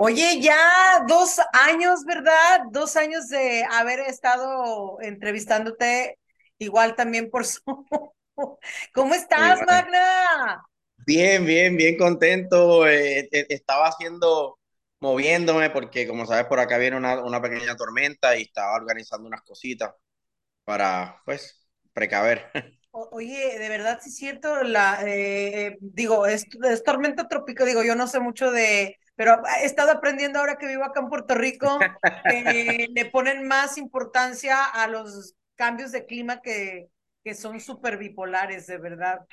Oye, ya dos años, ¿verdad? Dos años de haber estado entrevistándote, igual también por su... ¿Cómo estás. Magna? Bien, bien, bien contento. eh, eh, estaba haciendo, moviéndome porque como sabes por acá viene una, una pequeña tormenta y estaba organizando unas cositas para, pues, precaver. O- oye, de verdad sí es cierto, la, eh, digo, es, es tormenta tropical, digo, yo no sé mucho de, pero he estado aprendiendo ahora que vivo acá en Puerto Rico, que le ponen más importancia a los cambios de clima que, que son súper bipolares, de verdad.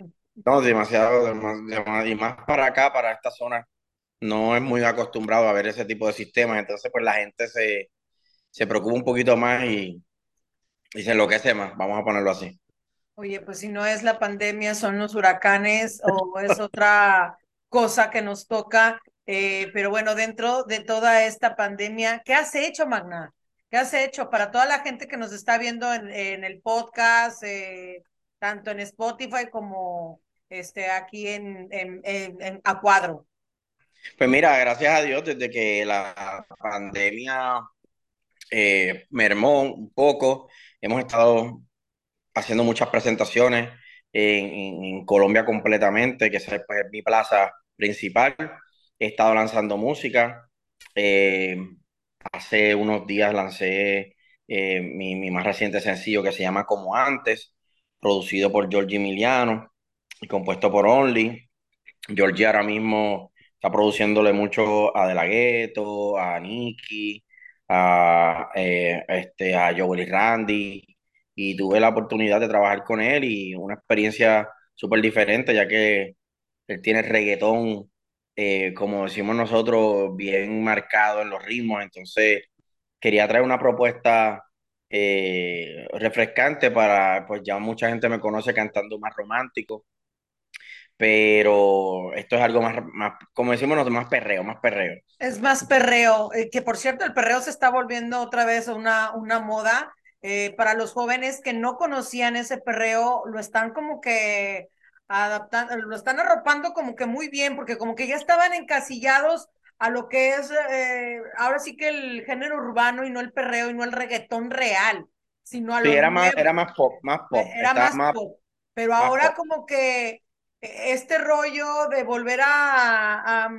No, demasiado, dema- dema- y más para acá, para esta zona, no es muy acostumbrado a ver ese tipo de sistemas, entonces pues la gente se, se preocupa un poquito más y, y se enloquece más, vamos a ponerlo así. Oye, pues si no es la pandemia, son los huracanes o es otra cosa que nos toca. Eh, pero bueno, dentro de toda esta pandemia, ¿qué has hecho, Magna? ¿Qué has hecho para toda la gente que nos está viendo en, el podcast, eh, tanto en Spotify como este, aquí en, en, a cuadro? Pues mira, gracias a Dios, desde que la pandemia eh, mermó un poco. Hemos estado haciendo muchas presentaciones en, Colombia completamente, que es pues, mi plaza principal. He estado lanzando música. Eh, hace unos días lancé eh, mi, mi más reciente sencillo que se llama Como Antes, producido por Giorgi Emiliano y compuesto por Only. Giorgi ahora mismo está produciéndole mucho a De La Ghetto, a Nicki, a, eh, este, a Joel y Randy, y tuve la oportunidad de trabajar con él y una experiencia súper diferente, ya que él tiene reggaetón, eh, como decimos nosotros, bien marcado en los ritmos, entonces quería traer una propuesta eh, refrescante para, pues ya mucha gente me conoce cantando más romántico pero esto es algo más, más como decimos nosotros, más perreo, más perreo. Es más perreo, eh, que por cierto, el perreo se está volviendo otra vez una, una moda. Eh, para los jóvenes que no conocían ese perreo, lo están como que adaptando, lo están arropando como que muy bien, porque como que ya estaban encasillados a lo que es eh, ahora sí que el género urbano y no el perreo y no el reggaetón real, sino a Sí, lo era más, era más pop, más eh, pop, era estaba más más, pop. Pero más ahora pop. como que este rollo de volver a, a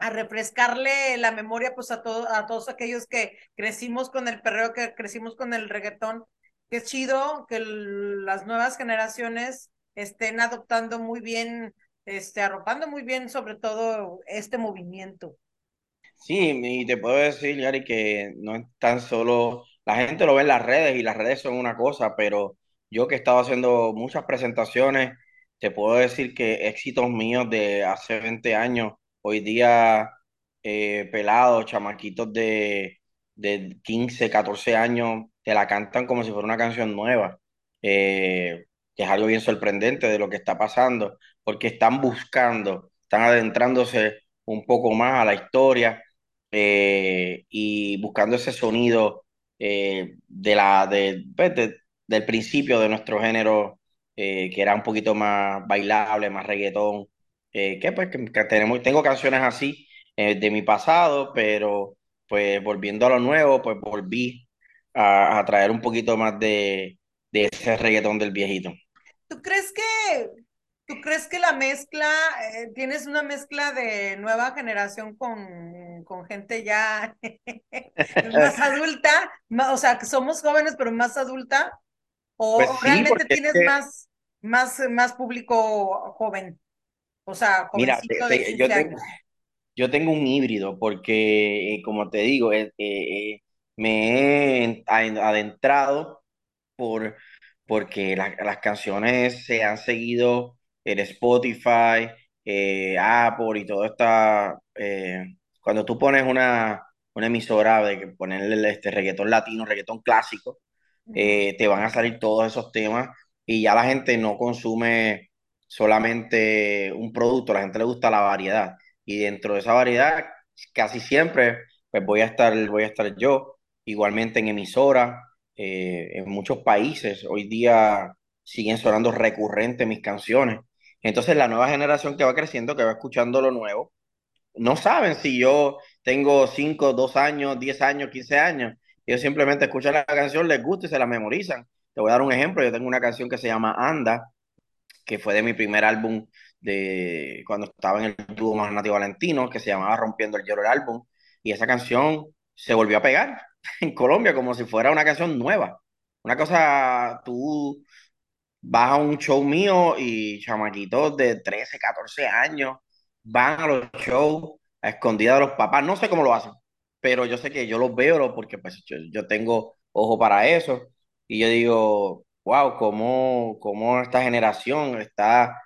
a refrescarle la memoria pues a, todo, a todos aquellos que crecimos con el perreo, que crecimos con el reggaetón. Que es chido que el, las nuevas generaciones estén adoptando muy bien, este, arropando muy bien sobre todo este movimiento. Sí, y te puedo decir, Yari, que no es tan solo, la gente lo ve en las redes y las redes son una cosa, pero yo que he estado haciendo muchas presentaciones, te puedo decir que éxitos míos de hace 20 años, hoy día eh, pelados, chamaquitos de, de 15, 14 años, te la cantan como si fuera una canción nueva, eh, que es algo bien sorprendente de lo que está pasando, porque están buscando, están adentrándose un poco más a la historia eh, y buscando ese sonido eh, de la, de, pues, de- del principio de nuestro género, eh, que era un poquito más bailable, más reggaetón, que pues que, tenemos, tengo canciones así de mi pasado, pero pues volviendo a lo nuevo, pues volví a traer un poquito más de, de ese reggaetón del viejito. ¿Tú crees que, tú crees que la mezcla, eh, tienes una mezcla de nueva generación con, con gente ya más adulta, más, o sea, que somos jóvenes pero más adulta? Pues ¿O, sí, realmente tienes que, más, más, más público joven? O sea, mira, te- te- 15 yo tengo. Yo tengo un híbrido porque, eh, como te digo, eh, eh, eh, me he adentrado por, porque la- las canciones se han seguido en Spotify, eh, Apple y todo esta... eh, cuando tú pones una, una emisora de que ponerle este reggaetón latino, reggaetón clásico, eh, te van a salir todos esos temas y ya la gente no consume solamente un producto, la gente le gusta la variedad. Y dentro de esa variedad casi siempre pues voy a estar, voy a estar yo, igualmente en emisora, eh, en muchos países hoy día siguen sonando recurrente mis canciones. Entonces la nueva generación que va creciendo, que va escuchando lo nuevo, no saben si yo, tengo 5, 2 años, 10 años, 15 años. Ellos simplemente escuchan la canción, les gusta y se la memorizan. Te voy a dar un ejemplo. Yo tengo una canción que se llama Anda, que fue de mi primer álbum de cuando estaba en el dúo más nativo Valentino, que se llamaba Rompiendo el Hielo el álbum. Y esa canción se volvió a pegar en Colombia como si fuera una canción nueva. Una cosa, tú vas a un show mío y chamaquitos de 13, 14 años van a los shows a escondidas de los papás. No sé cómo lo hacen, pero yo sé que yo los veo porque pues yo, yo tengo ojo para eso. Y yo digo, wow, cómo, cómo esta generación está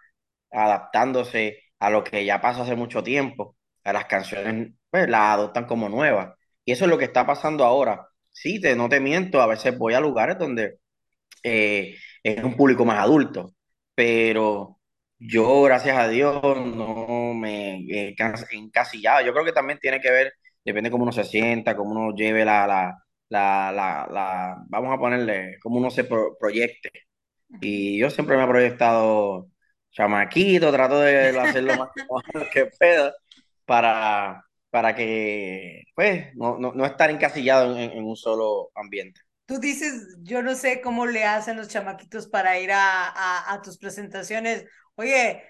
adaptándose a lo que ya pasa hace mucho tiempo. A las canciones, pues las adoptan como nuevas. Y eso es lo que está pasando ahora. Sí, te, no te miento, a veces voy a lugares donde eh, es un público más adulto, pero yo, gracias a Dios, no me he encasillado. Yo creo que también tiene que ver, depende cómo uno se sienta, cómo uno lleve la, la, la, la, vamos a ponerle, cómo uno se proyecte. Y yo siempre me he proyectado chamaquito, trato de hacerlo más que pueda para, para que, pues, no, no, no estar encasillado en, en un solo ambiente. Tú dices, yo no sé cómo le hacen los chamaquitos para ir a, a, a tus presentaciones. Oye,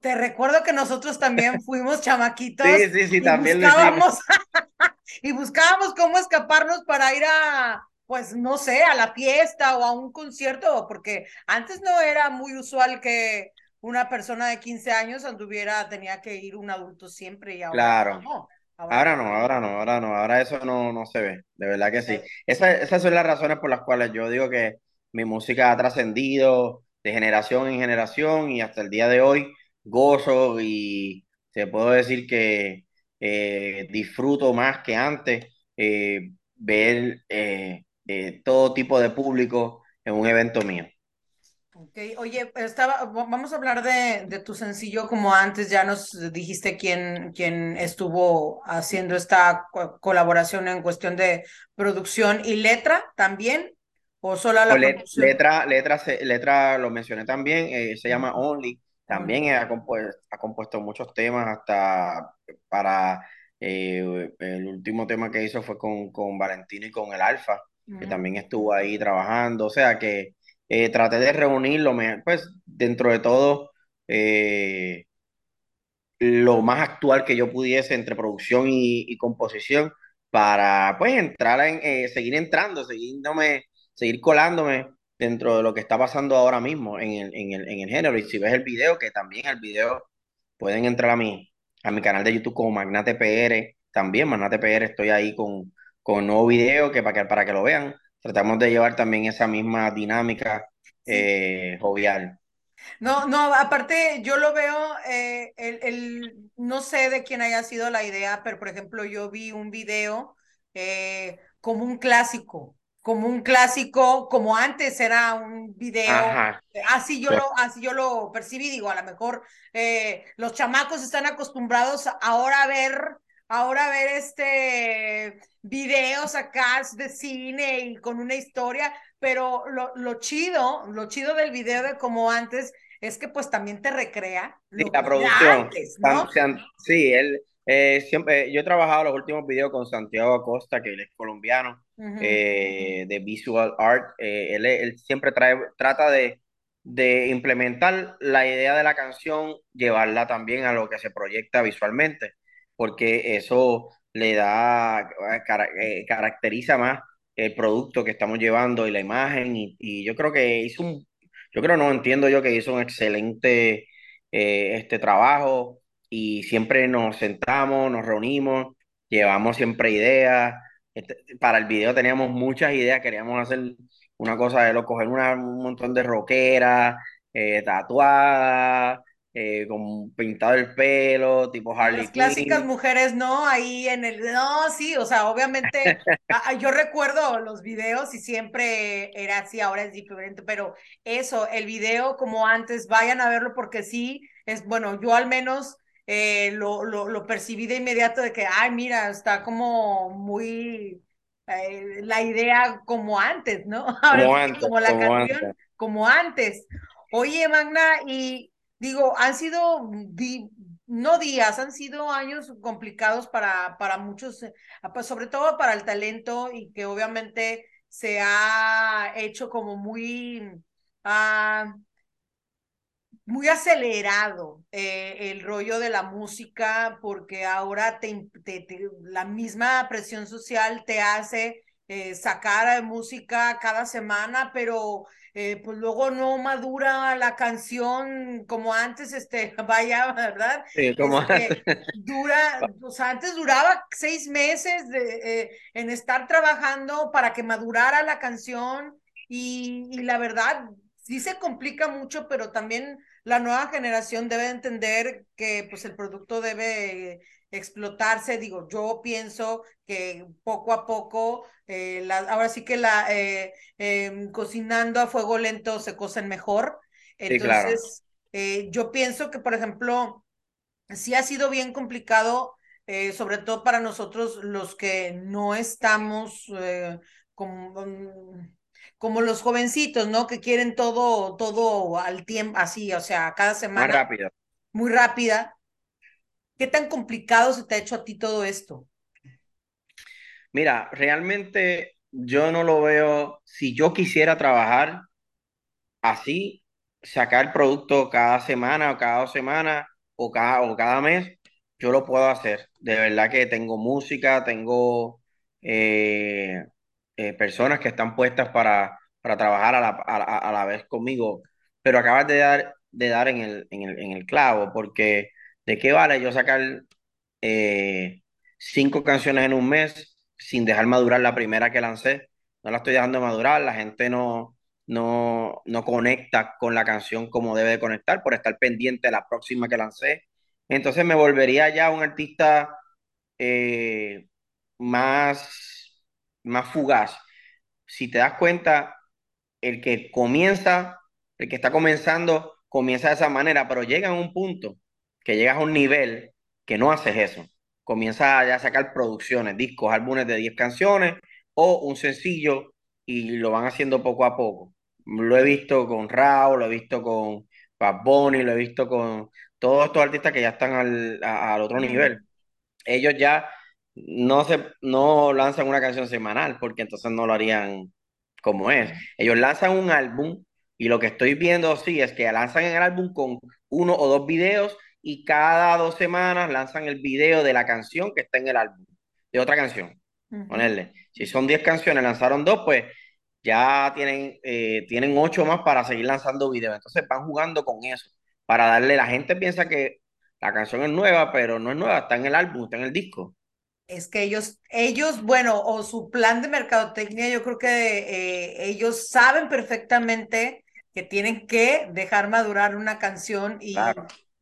te recuerdo que nosotros también fuimos chamaquitos. Sí, sí, sí, y también buscábamos, y buscábamos cómo escaparnos para ir a, pues no sé, a la fiesta o a un concierto, porque antes no era muy usual que una persona de 15 años anduviera, tenía que ir un adulto siempre y ahora Claro. no. Ahora no, ahora no, ahora no, ahora eso no, no se ve, de verdad que sí. Esa- esas son las razones por las cuales yo digo que mi música ha trascendido de generación en generación y hasta el día de hoy gozo y te puedo decir que eh, disfruto más que antes eh, ver eh, eh, todo tipo de público en un evento mío. Ok, oye, estaba, vamos a hablar de, de, tu sencillo como antes, ya nos dijiste quién, quién estuvo haciendo esta co colaboración en cuestión de producción y letra también, o solo la o le, producción. Letra, letra, letra, lo mencioné también, eh, se llama Only, también ha compuesto, ha compuesto muchos temas hasta para eh, el último tema que hizo fue con, con Valentino y con el Alfa, que también estuvo ahí trabajando, o sea que eh, traté de reunirlo, pues dentro de todo, eh, lo más actual que yo pudiese entre producción y, y composición para pues entrar en, eh, seguir entrando, seguir, seguir colándome dentro de lo que está pasando ahora mismo en el, en el, en el género. Y si ves el video, que también el video pueden entrar a mi, a mi canal de YouTube como Magnate PR, también Magnate PR, estoy ahí con, con nuevo video que para que, para que lo vean tratamos de llevar también esa misma dinámica eh, jovial. No, no, aparte yo lo veo, eh, el, el, no sé de quién haya sido la idea, pero por ejemplo yo vi un video eh, como un clásico, como un clásico, como antes era un video, Ajá. así yo lo, así yo lo percibí, digo, a lo mejor eh, los chamacos están acostumbrados ahora a ver ahora ver este videos acá de cine y con una historia, pero lo, lo chido, lo chido del video de como antes es que pues también te recrea sí, la producción. Antes, ¿no? Sí, él eh, siempre, yo he trabajado los últimos videos con Santiago Acosta, que él es colombiano, uh -huh. eh, de Visual Art. Eh, él, él, siempre trae, trata de, de implementar la idea de la canción, llevarla también a lo que se proyecta visualmente porque eso le da, eh, caracteriza más el producto que estamos llevando y la imagen y, yo creo que hizo un, yo creo no entiendo yo que hizo un excelente eh, este trabajo y siempre nos sentamos, nos reunimos, llevamos siempre ideas, este, para el video teníamos muchas ideas, queríamos hacer una cosa de lo, coger una, un montón de rockeras, eh, tatuadas, eh, con pintado el pelo, tipo Harley Las clásicas mujeres, ¿no? Ahí en el... No, sí, o sea, obviamente, yo recuerdo los videos y siempre era así, ahora es diferente, pero eso, el video como antes, vayan a verlo porque sí, es bueno, yo al menos eh, lo, lo, lo, percibí de inmediato de que, ay, mira, está como muy... Eh, la idea como antes, ¿no? Ahora como, antes, como la como canción, antes. como antes. Oye, Magna, y digo, han sido no días, han sido años complicados para, para muchos, eh, sobre todo para el talento y que obviamente se ha hecho como muy, uh, muy acelerado eh, el rollo de la música porque ahora te, la misma presión social te hace eh, sacar música cada semana, pero eh, pues luego no madura la canción como antes, este, vaya, ¿verdad? Sí, como este, Dura, o sea, antes duraba seis meses de, eh, en estar trabajando para que madurara la canción y, y la verdad, sí se complica mucho, pero también la nueva generación debe entender que pues el producto debe explotarse. Digo, yo pienso que poco a poco, eh, la, ahora sí que la eh, em, cocinando a fuego lento se cocen mejor. Entonces, eh, yo pienso que, por ejemplo, sí ha sido bien complicado, sobre todo para nosotros los que no estamos como, mm, como los jovencitos, ¿no? Que quieren todo, todo al tiempo, así, o sea, cada semana. Muy rápida. Muy rápida. ¿Qué tan complicado se te ha hecho a ti todo esto? Mira, realmente yo no lo veo, si yo quisiera trabajar así, sacar producto cada semana o cada dos semanas o cada, o cada mes, yo lo puedo hacer. De verdad que tengo música, tengo eh, eh, personas que están puestas para, para trabajar a la, a, la, vez conmigo, pero acabas de dar, de dar en, el, en, el, en el clavo, porque ¿De qué vale yo sacar eh, cinco canciones en un mes sin dejar madurar la primera que lancé? No la estoy dejando madurar, la gente no, no, no conecta con la canción como debe de conectar por estar pendiente de la próxima que lancé. Entonces me volvería ya un artista eh, más, más fugaz. Si te das cuenta, el que comienza, el que está comenzando, comienza de esa manera, pero llega a un punto que llegas a un nivel que no haces eso. Comienzas ya a sacar producciones, discos, álbumes de 10 canciones o un sencillo y lo van haciendo poco a poco. Lo he visto con Raúl, lo he visto con Bad Bunny, lo he visto con todos estos artistas que ya están al, al otro nivel. Ellos ya no, se, no lanzan una canción semanal porque entonces no lo harían como es. Ellos lanzan un álbum y lo que estoy viendo sí es que lanzan el álbum con uno o dos videos y cada dos semanas lanzan el video de la canción que está en el álbum, de otra canción. Ponerle. Si son 10 canciones, lanzaron dos, pues ya tienen, eh, tienen ocho más para seguir lanzando videos. Entonces van jugando con eso, para darle, la gente piensa que la canción es nueva, pero no es nueva, está en el álbum, está en el disco. Es que ellos, ellos, bueno, o su plan de mercadotecnia, yo creo que eh, ellos saben perfectamente que tienen que dejar madurar una canción y,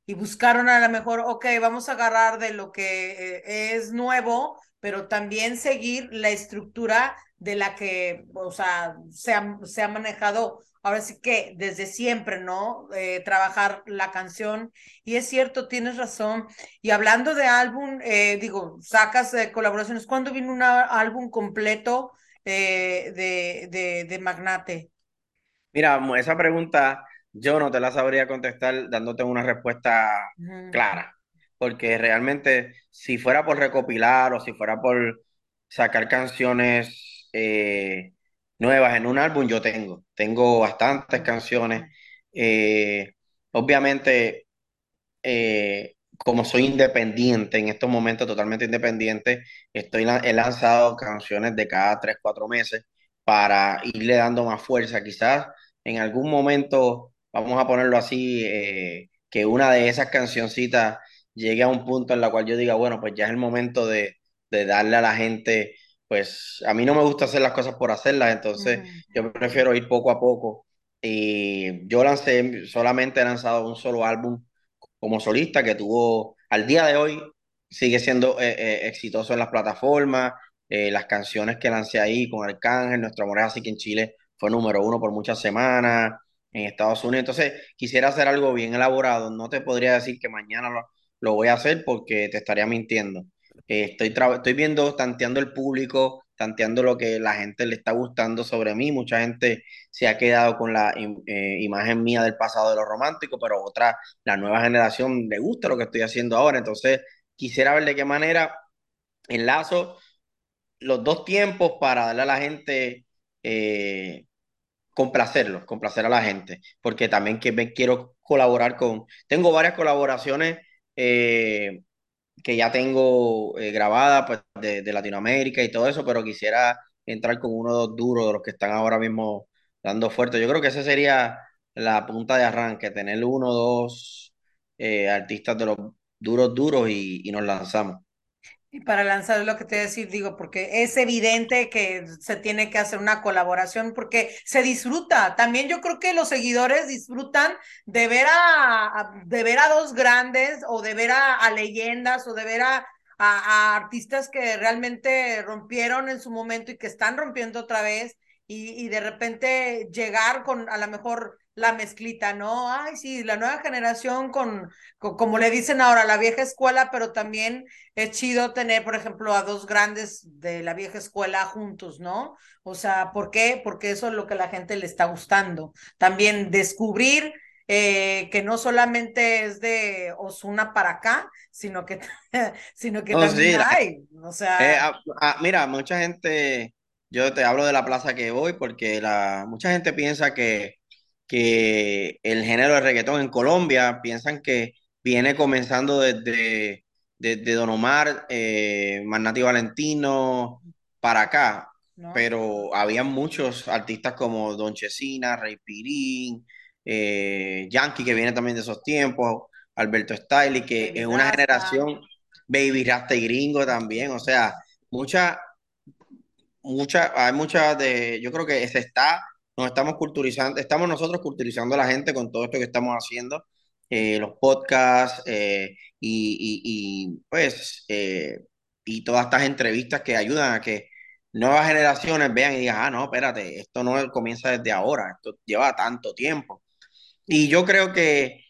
y buscaron a lo mejor, ok, vamos a agarrar de lo que eh, es nuevo, pero también seguir la estructura de la que, o sea, se ha, se ha manejado ahora sí que desde siempre, ¿no? Eh, trabajar la canción. Y es cierto, tienes razón. Y hablando de álbum, eh, digo, sacas colaboraciones. ¿Cuándo vino un álbum completo de, de, de Magnate? Mira, esa pregunta yo no te la sabría contestar dándote una respuesta clara, porque realmente si fuera por recopilar o si fuera por sacar canciones eh, nuevas en un álbum, yo tengo, tengo bastantes canciones. Eh, obviamente, eh, como soy independiente en estos momentos, totalmente independiente, estoy, he lanzado canciones de cada tres, cuatro meses para irle dando más fuerza. Quizás en algún momento vamos a ponerlo así, eh, que una de esas cancioncitas llegue a un punto en la cual yo diga, bueno, pues ya es el momento de, darle a la gente, pues a mí no me gusta hacer las cosas por hacerlas, entonces yo prefiero ir poco a poco. Y yo lancé, solamente he lanzado un solo álbum como solista que tuvo, al día de hoy, sigue siendo eh, eh, exitoso en las plataformas. las canciones que lancé ahí con Arcángel, Nuestro Amor es así que en Chile fue número uno por muchas semanas en Estados Unidos. Entonces, quisiera hacer algo bien elaborado. No te podría decir que mañana lo, voy a hacer porque te estaría mintiendo. Estoy, estoy viendo, tanteando el público, tanteando lo que la gente le está gustando sobre mí. Mucha gente se ha quedado con la eh, imagen mía del pasado de lo romántico, pero otra, la nueva generación le gusta lo que estoy haciendo ahora. Entonces, quisiera ver de qué manera enlazo los dos tiempos para darle a la gente, eh, complacerlos, complacer a la gente, porque también que quiero colaborar con, tengo varias colaboraciones eh, que ya tengo eh, grabadas pues, de, Latinoamérica y todo eso, pero quisiera entrar con uno de los duros de los que están ahora mismo dando fuerte. Yo creo que esa sería la punta de arranque, tener uno o dos artistas de los duros, duros y nos lanzamos. Y para lanzar lo que te voy a decir, digo, porque es evidente que se tiene que hacer una colaboración porque se disfruta. También yo creo que los seguidores disfrutan de ver a, de ver a dos grandes o de ver a, leyendas o de ver a, artistas que realmente rompieron en su momento y que están rompiendo otra vez y, y de repente llegar con a lo mejor la mezclita, ¿no? Ay, sí, la nueva generación con, como le dicen ahora, la vieja escuela, pero también es chido tener, por ejemplo, a dos grandes de la vieja escuela juntos, ¿no? O sea, ¿por qué? Porque eso es lo que a la gente le está gustando. También descubrir eh, que no solamente es de Osuna para acá, sino que, sino que también hay. O sea. Eh, ah, ah, mira, mucha gente, yo te hablo de la plaza que voy porque la, mucha gente piensa que que el género de reggaetón en Colombia piensan que viene comenzando desde, Don Omar, eh, Magnati Valentino, para acá. Pero había muchos artistas como Don Chesina, Rey Pirín, eh, Yankee, que viene también de esos tiempos, Alberto Stiley, que es una generación, Baby Rasta y Gringo también, o sea, mucha, mucha, hay muchas de, yo creo que se está nos estamos culturizando, estamos nosotros culturizando a la gente con todo esto que estamos haciendo, eh, los podcasts eh, y, pues, eh, y todas estas entrevistas que ayudan a que nuevas generaciones vean y digan, ah, no, espérate, esto no comienza desde ahora, esto lleva tanto tiempo. Y yo creo que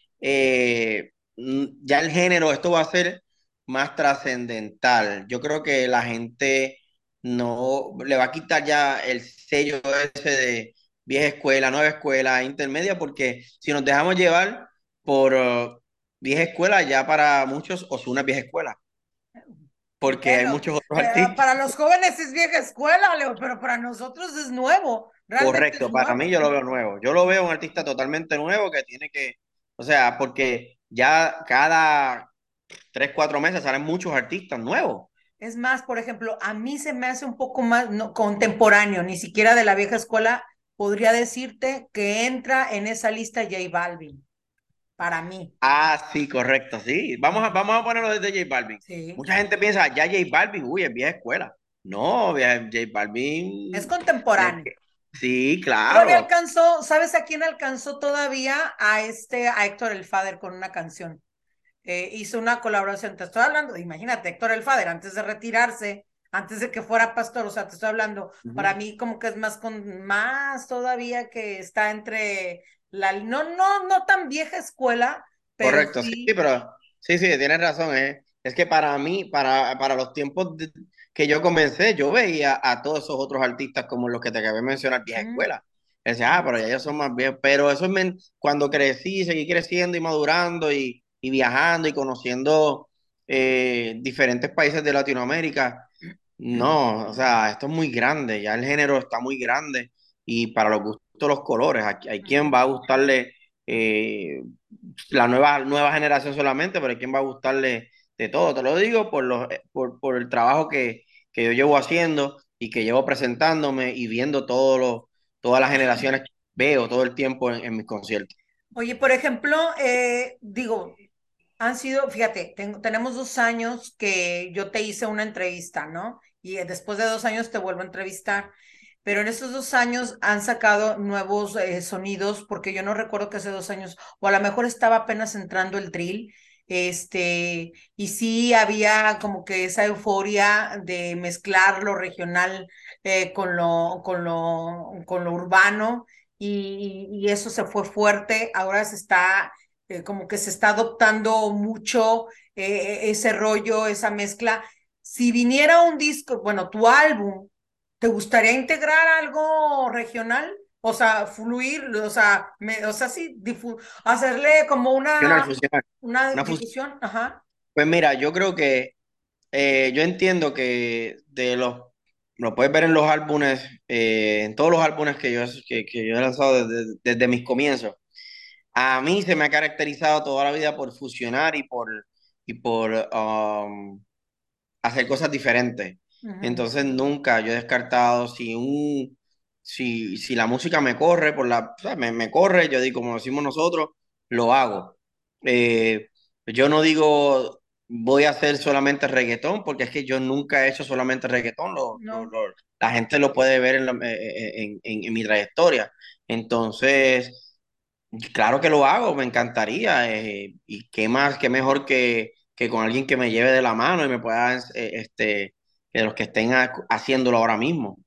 ya el género, esto va a ser más trascendental. Yo creo que la gente no le va a quitar ya el sello ese de vieja escuela, nueva escuela, intermedia, porque si nos dejamos llevar por uh, vieja escuela, ya para muchos Osuna es vieja escuela. Porque hay muchos otros artistas. Para los jóvenes es vieja escuela, Leo, pero para nosotros es nuevo. Correcto, para mí yo lo veo nuevo. Yo lo veo un artista totalmente nuevo que tiene que, o sea, porque ya cada tres, cuatro meses salen muchos artistas nuevos. Es más, por ejemplo, a mí se me hace un poco más contemporáneo, ni siquiera de la vieja escuela, podría decirte que entra en esa lista J Balvin, para mí. Ah, sí, correcto, sí. Vamos a, vamos a ponerlo desde J Balvin. Mucha gente piensa, ya J Balvin, uy, es vieja escuela. No, J Balvin. Es contemporáneo. Sí, claro. Todavía alcanzó, ¿sabes a quién alcanzó todavía? A este, a Héctor El Fader con una canción. Eh, hizo una colaboración, te estoy hablando, imagínate, Héctor El Fader, antes de retirarse, antes de que fuera pastor, o sea, te estoy hablando, para mí como que es más con más todavía que está entre la no no no tan vieja escuela, pero Correcto, sí, pero sí, sí, tienes razón, ¿eh? Es que para mí, para, para los tiempos que yo comencé, yo veía a todos esos otros artistas como los que te acabé de mencionar, vieja escuela. Decía, ah, pero ya ellos son más viejos. Pero eso es cuando crecí, seguí creciendo y madurando y, y viajando y conociendo eh, diferentes países de Latinoamérica, no, o sea, esto es muy grande, ya el género está muy grande y para los gustos los colores, hay, quien va a gustarle eh, la nueva, nueva generación solamente, pero hay quien va a gustarle de todo. Te lo digo por, los, eh, por, por el trabajo que, que, yo llevo haciendo y que llevo presentándome y viendo todos los, todas las generaciones que veo todo el tiempo en, mis conciertos. Oye, por ejemplo, eh, digo, han sido, fíjate, tenemos dos años que yo te hice una entrevista, ¿no? Y después de dos años te vuelvo a entrevistar. Pero en estos dos años han sacado nuevos eh, sonidos, porque yo no recuerdo que hace dos años, o a lo mejor estaba apenas entrando el drill, este, y sí había como que esa euforia de mezclar lo regional eh, con, lo, con, lo, con lo urbano, y, eso se fue fuerte. Ahora se está eh, como que se está adoptando mucho eh, ese rollo, esa mezcla. Si viniera un disco, bueno, tu álbum ¿te gustaría integrar algo regional? O sea, fluir, o sea, me, o sea, sí, hacerle como una, una, difusión, ajá. Pues mira, yo creo que eh, yo entiendo que de los, lo puedes ver en los álbumes, eh, en todos los álbumes que yo, que, que yo he lanzado desde, desde, mis comienzos. A mí se me ha caracterizado toda la vida por fusionar y por, y por um, hacer cosas diferentes. Entonces nunca yo he descartado si un si, si la música me corre por la me, me, corre, yo digo como decimos nosotros, lo hago. Eh, yo no digo voy a hacer solamente reggaetón, porque es que yo nunca he hecho solamente reggaetón, lo, la gente lo puede ver en, eh, eh, en, en, mi trayectoria. Entonces, claro que lo hago, me encantaría, y qué más, qué mejor que, que con alguien que me lleve de la mano y me pueda, este, que los que estén haciéndolo ahora mismo.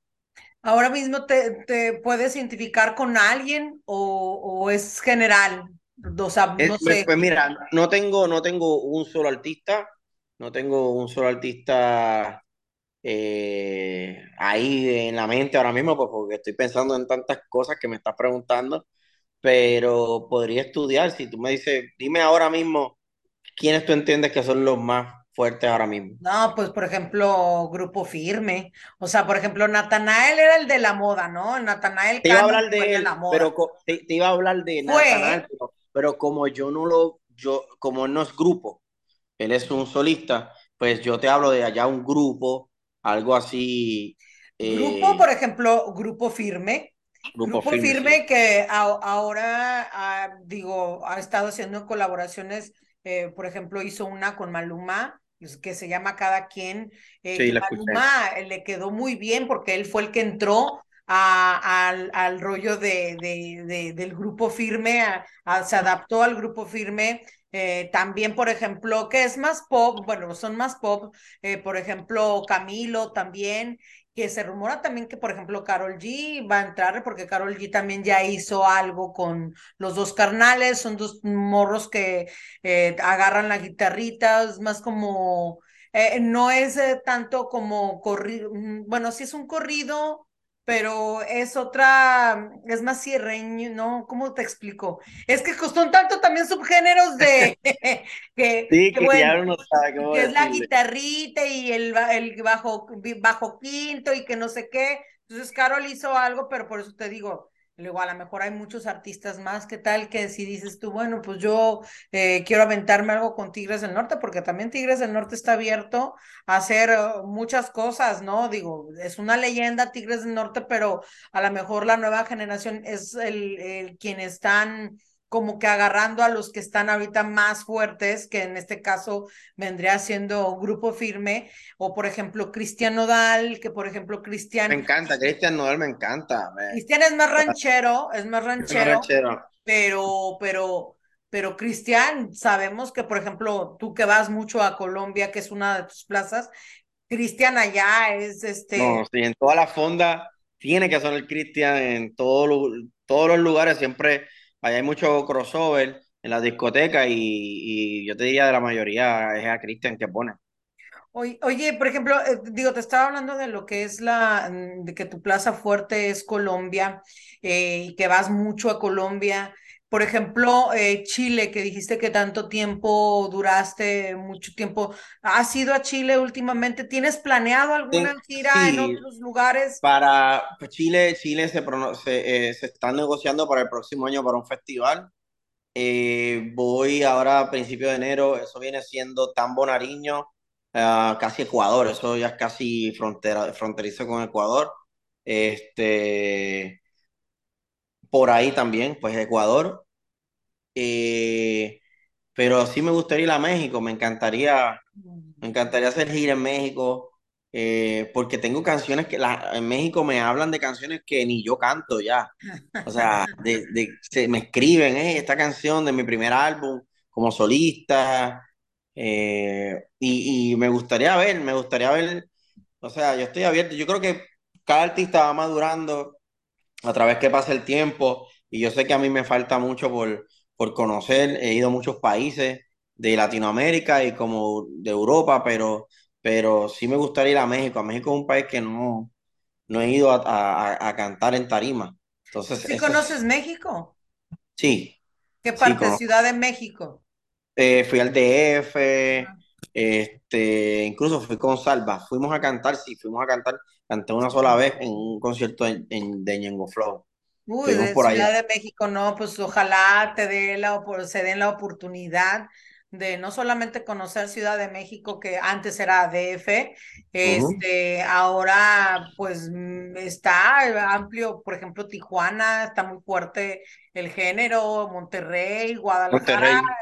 ¿Ahora mismo te, te puedes identificar con alguien o, o es general? O sea, no pues, sé. Pues mira, no tengo, no tengo un solo artista, no tengo un solo artista eh, ahí en la mente ahora mismo, pues porque estoy pensando en tantas cosas que me estás preguntando, pero podría estudiar. Si tú me dices, dime ahora mismo quiénes tú entiendes que son los más fuertes ahora mismo? No, pues por ejemplo, Grupo Firme. O sea, por ejemplo, Natanael era el de la moda, ¿no? Natanael te iba a hablar de, él, pero te, iba a hablar de Natanael, pero, como yo no lo, yo, como no es grupo, él es un solista, pues yo te hablo de allá un grupo, algo así. Grupo, eh, por ejemplo, Grupo Firme. Grupo, Firme, que ahora, digo, ha estado haciendo colaboraciones, eh, por ejemplo, hizo una con Maluma, pues, que se llama Cada quien. Eh, Maluma eh, le quedó muy bien porque él fue el que entró a, al, al, rollo de, de, del grupo firme, se adaptó al grupo firme. Eh, también, por ejemplo, que es más pop, bueno, son más pop, eh, por ejemplo, Camilo también, que se rumora también que, por ejemplo, Carol G va a entrar, porque Carol G también ya hizo algo con los dos carnales, son dos morros que eh, agarran la guitarrita, es más como, eh, no es eh, tanto como corrido, mm, bueno, sí es un corrido, pero es otra, es más cierreño, ¿no? ¿Cómo te explico? Es que costó tanto también subgéneros de que, sí, que, bueno, no sabe que es la guitarrita y el, el bajo, bajo quinto y que no sé qué. Entonces Carol hizo algo, pero por eso te digo, Luego, a lo mejor hay muchos artistas más, ¿qué tal? Que si dices tú, bueno, pues yo eh, quiero aventarme algo con Tigres del Norte, porque también Tigres del Norte está abierto a hacer uh, muchas cosas, ¿no? Digo, es una leyenda Tigres del Norte, pero a lo mejor la nueva generación es el, el quien están como que agarrando a los que están ahorita más fuertes, que en este caso vendría siendo Grupo Firme, o por ejemplo Cristian Nodal, que por ejemplo Cristian... Me encanta, Cristian Nodal me encanta. Cristian es más ranchero, es más ranchero, pero, pero, pero Cristian, sabemos que por ejemplo tú que vas mucho a Colombia, que es una de tus plazas, Cristian allá es este... No, sí, en toda la fonda tiene que sonar Cristian, en todo, todos los lugares siempre hay mucho crossover en la discoteca y, yo te diría de la mayoría es a Cristian que pone. Oye, por ejemplo, eh, digo, te estaba hablando de lo que es la, mm, de que tu plaza fuerte es Colombia eh, y que vas mucho a Colombia. Por ejemplo, eh, Chile, que dijiste que tanto tiempo duraste, mucho tiempo. ¿Has ido a Chile últimamente? ¿Tienes planeado alguna gira en otros lugares? Para pues, Chile, Chile se, se, se están negociando para el próximo año para un festival. voy ahora a principios de enero, eso viene siendo Tambo Nariño Ah, casi Ecuador, eso ya es casi frontera, fronterizo con Ecuador. Este, por ahí también, pues Ecuador. Eh, pero sí me gustaría ir a México, me encantaría, me encantaría hacer gira en México, eh, porque tengo canciones que la, en México me hablan de canciones que ni yo canto ya. O sea, de, de, se, me escriben, eh, esta canción de mi primer álbum como solista, eh, y, me gustaría ver, me gustaría ver, o sea, yo estoy abierto, yo creo que cada artista va madurando a través que pasa el tiempo y yo sé que a mí me falta mucho por, por conocer, he ido a muchos países de Latinoamérica y como de Europa, pero, pero sí me gustaría ir a México. A México es un país que no, no he ido a, a- a cantar en tarima. Entonces, ¿Sí eso conoces es, México? sí, ¿Qué sí, parte? conozco. Ciudad de México. Eh, fui al DF, este, incluso fui con Salva, fuimos a cantar, sí, fuimos a cantar, canté una sola vez en un concierto en, en- de Ñengo Flow. Uy, de por allá. Ciudad de México, no, pues ojalá te dé la, se den la oportunidad de no solamente conocer Ciudad de México, que antes era DF, este, ahora pues mm, está amplio, por ejemplo, Tijuana, está muy fuerte el género, Monterrey, Guadalajara, Monterrey.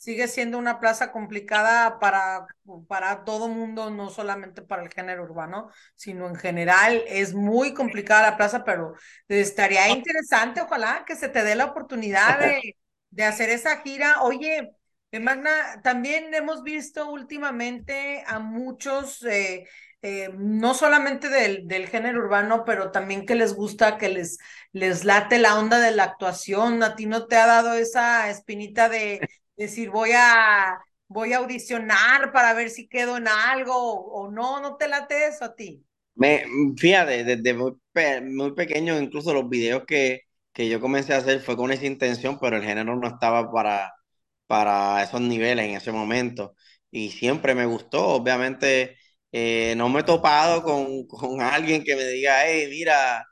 Sigue siendo una plaza complicada para, para todo mundo, no solamente para el género urbano, sino en general. Es muy complicada la plaza, pero estaría interesante, ojalá que se te dé la oportunidad de, de hacer esa gira. Oye, eh, Magna, también hemos visto últimamente a muchos, eh, eh, no solamente del, del género urbano, pero también que les gusta, que les, les late la onda de la actuación. ¿A ti no te ha dado esa espinita de decir voy a, voy a audicionar para ver si quedo en algo o no, no te late eso a ti. Me, fíjate, desde muy, muy pequeño, incluso los videos que, que yo comencé a hacer fue con esa intención, pero el género no estaba para, para esos niveles en ese momento. Y siempre me gustó, obviamente, eh, no me he topado con, con alguien que me diga, hey, mira,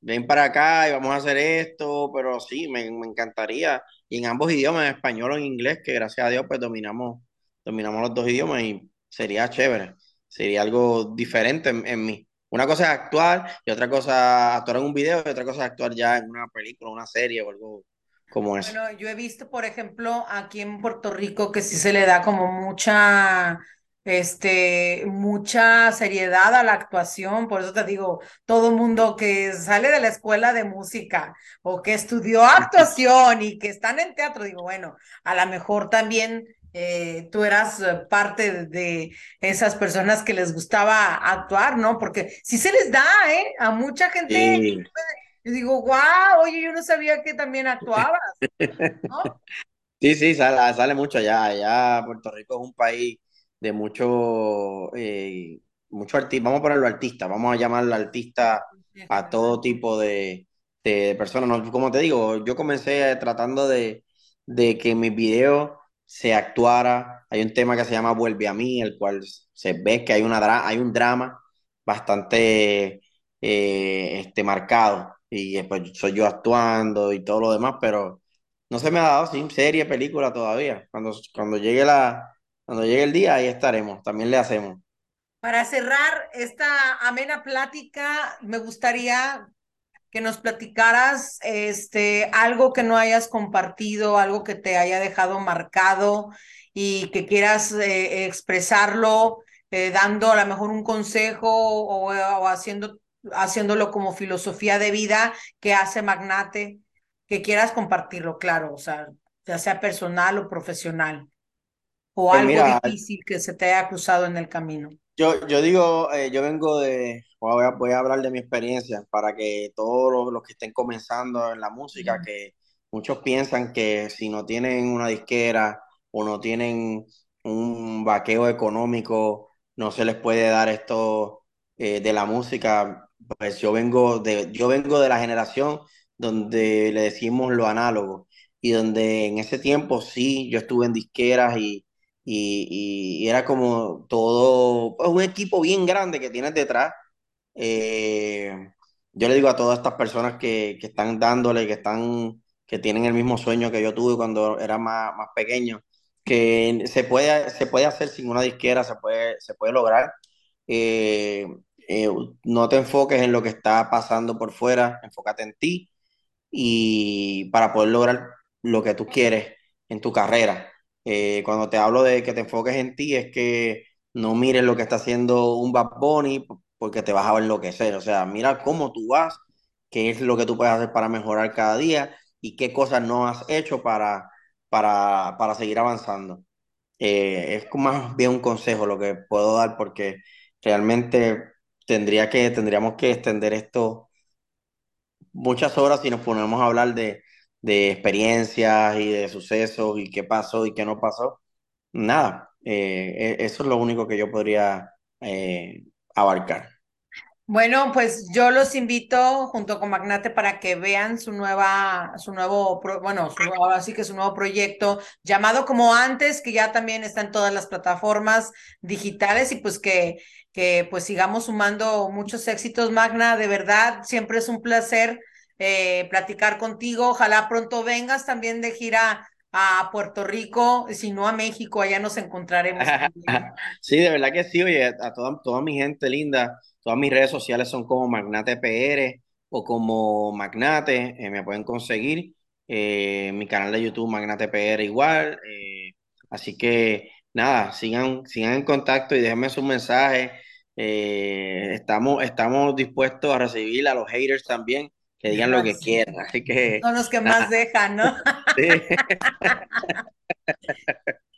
ven para acá y vamos a hacer esto, pero sí, me, me encantaría. Y en ambos idiomas, en español o en inglés, que gracias a Dios pues dominamos, dominamos los dos idiomas y sería chévere, sería algo diferente en, en mí. Una cosa es actuar y otra cosa actuar en un video y otra cosa es actuar ya en una película, una serie o algo como eso. Bueno, yo he visto, por ejemplo, aquí en Puerto Rico que sí se le da como mucha, este, mucha seriedad a la actuación. Por eso te digo, todo mundo que sale de la escuela de música o que estudió actuación y que están en teatro, digo, bueno, a lo mejor también eh, tú eras eh, parte de, esas personas que les gustaba actuar, ¿no? Porque sí se les da, ¿eh? A mucha gente. Sí. Yo digo, wow, oye, yo no sabía que también actuabas, ¿no? Sí, sí, sale, sale mucho allá. Allá Puerto Rico es un país de mucho, eh, mucho artista. Vamos a ponerlo artista, vamos a llamarlo artista a todo tipo de, de personas. No, como te digo, yo comencé tratando de, de que mis videos se actuara. Hay un tema que se llama Vuelve a mí, el cual se ve que hay, una hay un drama bastante eh, este, marcado. Y después soy yo actuando y todo lo demás, pero no se me ha dado sin serie, película todavía. Cuando, cuando llegue la, cuando llegue el día, ahí estaremos. También le hacemos. Para cerrar esta amena plática, me gustaría que nos platicaras este, algo que no hayas compartido, algo que te haya dejado marcado y que quieras eh, expresarlo, eh, dando a lo mejor un consejo o, o haciendo, haciéndolo como filosofía de vida que hace Magnate, que quieras compartirlo, claro, o sea, ya sea personal o profesional, o Pues algo mira, difícil que se te haya cruzado en el camino. yo, yo digo, eh, yo vengo de, voy a, voy a hablar de mi experiencia para que todos los, los que estén comenzando en la música, que muchos piensan que si no tienen una disquera o no tienen un vaqueo económico, no se les puede dar esto eh, de la música. Pues yo vengo de, yo vengo de la generación donde le decimos lo análogo y donde en ese tiempo sí, yo estuve en disqueras y y, y era como todo, pues, un equipo bien grande que tienes detrás. Eh, yo le digo a todas estas personas que, que están dándole, que están, que tienen el mismo sueño que yo tuve cuando era más, más pequeño, que se puede, se puede hacer sin una disquera, se puede, se puede lograr. Eh, eh, no te enfoques en lo que está pasando por fuera, enfócate en ti y para poder lograr lo que tú quieres en tu carrera. Eh, cuando te hablo de que te enfoques en ti, es que no mires lo que está haciendo un Bad Bunny porque te vas a enloquecer. O sea, mira cómo tú vas, qué es lo que tú puedes hacer para mejorar cada día y qué cosas no has hecho para, para, para seguir avanzando. Eh, es más bien un consejo lo que puedo dar porque realmente tendría que, tendríamos que extender esto muchas horas si nos ponemos a hablar de, de experiencias y de sucesos y qué pasó y qué no pasó. Nada, eh, e- eso es lo único que yo podría eh, abarcar. Bueno, pues yo los invito junto con Magnate para que vean su nueva, su nuevo, bueno, su, así que su nuevo proyecto llamado como antes, que ya también está en todas las plataformas digitales y pues que, que pues sigamos sumando muchos éxitos, Magna. De verdad, siempre es un placer eh, platicar contigo. Ojalá pronto vengas también de gira a Puerto Rico, si no a México, allá nos encontraremos. sí, de verdad que sí, oye, a toda, toda mi gente linda Todas mis redes sociales son como Magnate PR o como Magnate, eh, me pueden conseguir. Eh, mi canal de YouTube Magnate PR igual. Eh, así que nada, sigan, sigan en contacto y déjenme sus mensajes. estamos, estamos dispuestos a recibir a los haters también, que digan lo que quieran. Así que, Son los que más dejan, ¿no?